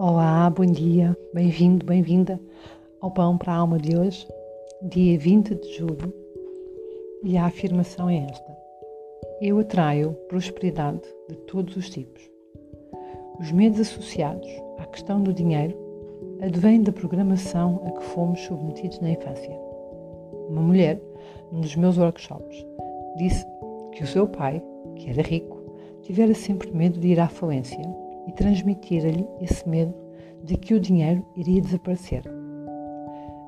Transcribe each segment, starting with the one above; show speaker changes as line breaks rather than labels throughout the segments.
Olá, bom dia, bem-vindo, bem-vinda ao Pão para a Alma de hoje, dia 20 de julho, e a afirmação é esta: Eu atraio prosperidade de todos os tipos. Os medos associados à questão do dinheiro advêm da programação a que fomos submetidos na infância. Uma mulher, num dos meus workshops, disse que o seu pai, que era rico, tivera sempre medo de ir à falência e transmitir-lhe esse medo de que o dinheiro iria desaparecer.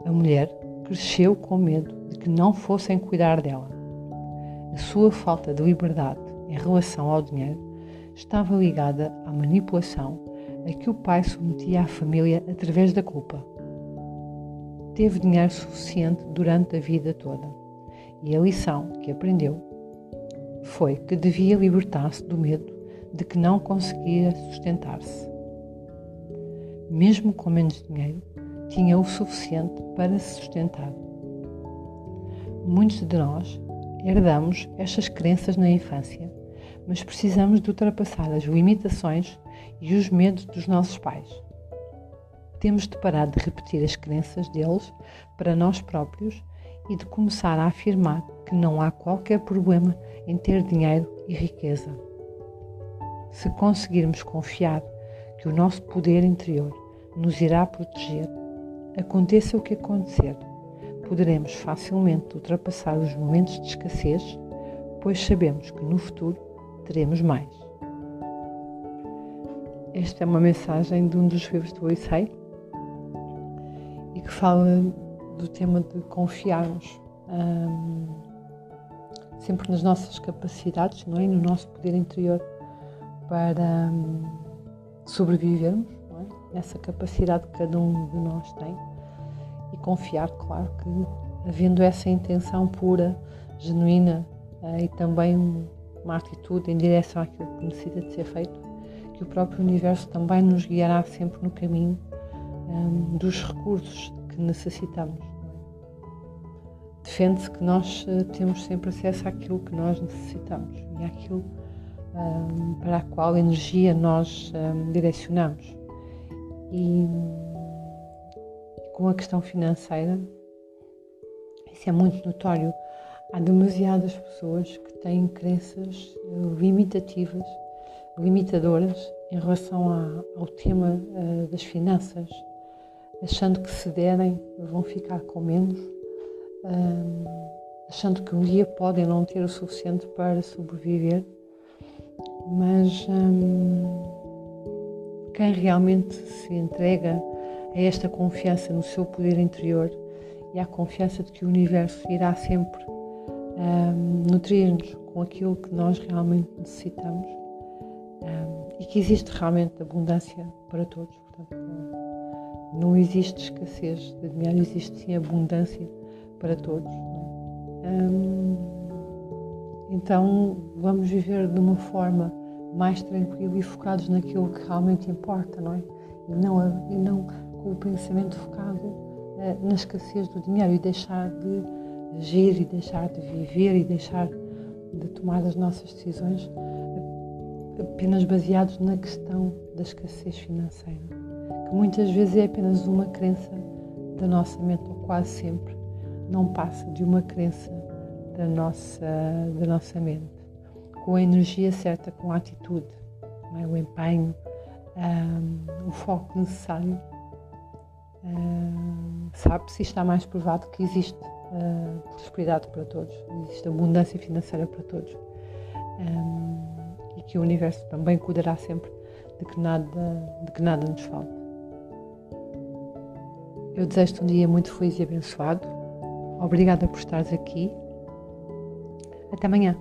A mulher cresceu com medo de que não fossem cuidar dela. A sua falta de liberdade em relação ao dinheiro estava ligada à manipulação a que o pai submetia a família através da culpa. Teve dinheiro suficiente durante a vida toda e a lição que aprendeu foi que devia libertar-se do medo de que não conseguia sustentar-se. Mesmo com menos dinheiro, tinha o suficiente para se sustentar. Muitos de nós herdamos estas crenças na infância, mas precisamos de ultrapassar as limitações e os medos dos nossos pais. Temos de parar de repetir as crenças deles para nós próprios e de começar a afirmar que não há qualquer problema em ter dinheiro e riqueza. Se conseguirmos confiar que o nosso poder interior nos irá proteger, aconteça o que acontecer, poderemos facilmente ultrapassar os momentos de escassez, pois sabemos que no futuro teremos mais. Esta é uma mensagem de um dos livros do Oisei e que fala do tema de confiarmos hum, sempre nas nossas capacidades, não é? no nosso poder interior para hum, sobrevivermos, é? nessa capacidade que cada um de nós tem e confiar, claro, que havendo essa intenção pura, genuína eh, e também uma atitude em direção àquilo que necessita de ser feito, que o próprio universo também nos guiará sempre no caminho um, dos recursos que necessitamos. É? Defende-se que nós uh, temos sempre acesso àquilo que nós necessitamos e àquilo um, para a qual energia nós um, direcionamos. E com a questão financeira, isso é muito notório. Há demasiadas pessoas que têm crenças limitativas, limitadoras em relação a, ao tema uh, das finanças, achando que se derem vão ficar com menos, achando que um dia podem não ter o suficiente para sobreviver mas hum, quem realmente se entrega a esta confiança no seu poder interior e à confiança de que o universo irá sempre hum, nutrir-nos com aquilo que nós realmente necessitamos hum, e que existe realmente abundância para todos. Portanto, não existe escassez de dinheiro, existe sim abundância para todos. Hum, então vamos viver de uma forma mais tranquila e focados naquilo que realmente importa, não é? E não, e não com o pensamento focado uh, na escassez do dinheiro e deixar de agir e deixar de viver e deixar de tomar as nossas decisões apenas baseados na questão da escassez financeira, que muitas vezes é apenas uma crença da nossa mente, ou quase sempre não passa de uma crença da nossa, da nossa mente, com a energia certa, com a atitude, é? o empenho, um, o foco necessário. Um, Sabe-se, está mais provado que existe uh, prosperidade para todos, existe abundância financeira para todos um, e que o universo também cuidará sempre de que nada, de que nada nos falte. Eu desejo-te um dia muito feliz e abençoado. Obrigada por estares aqui até amanhã.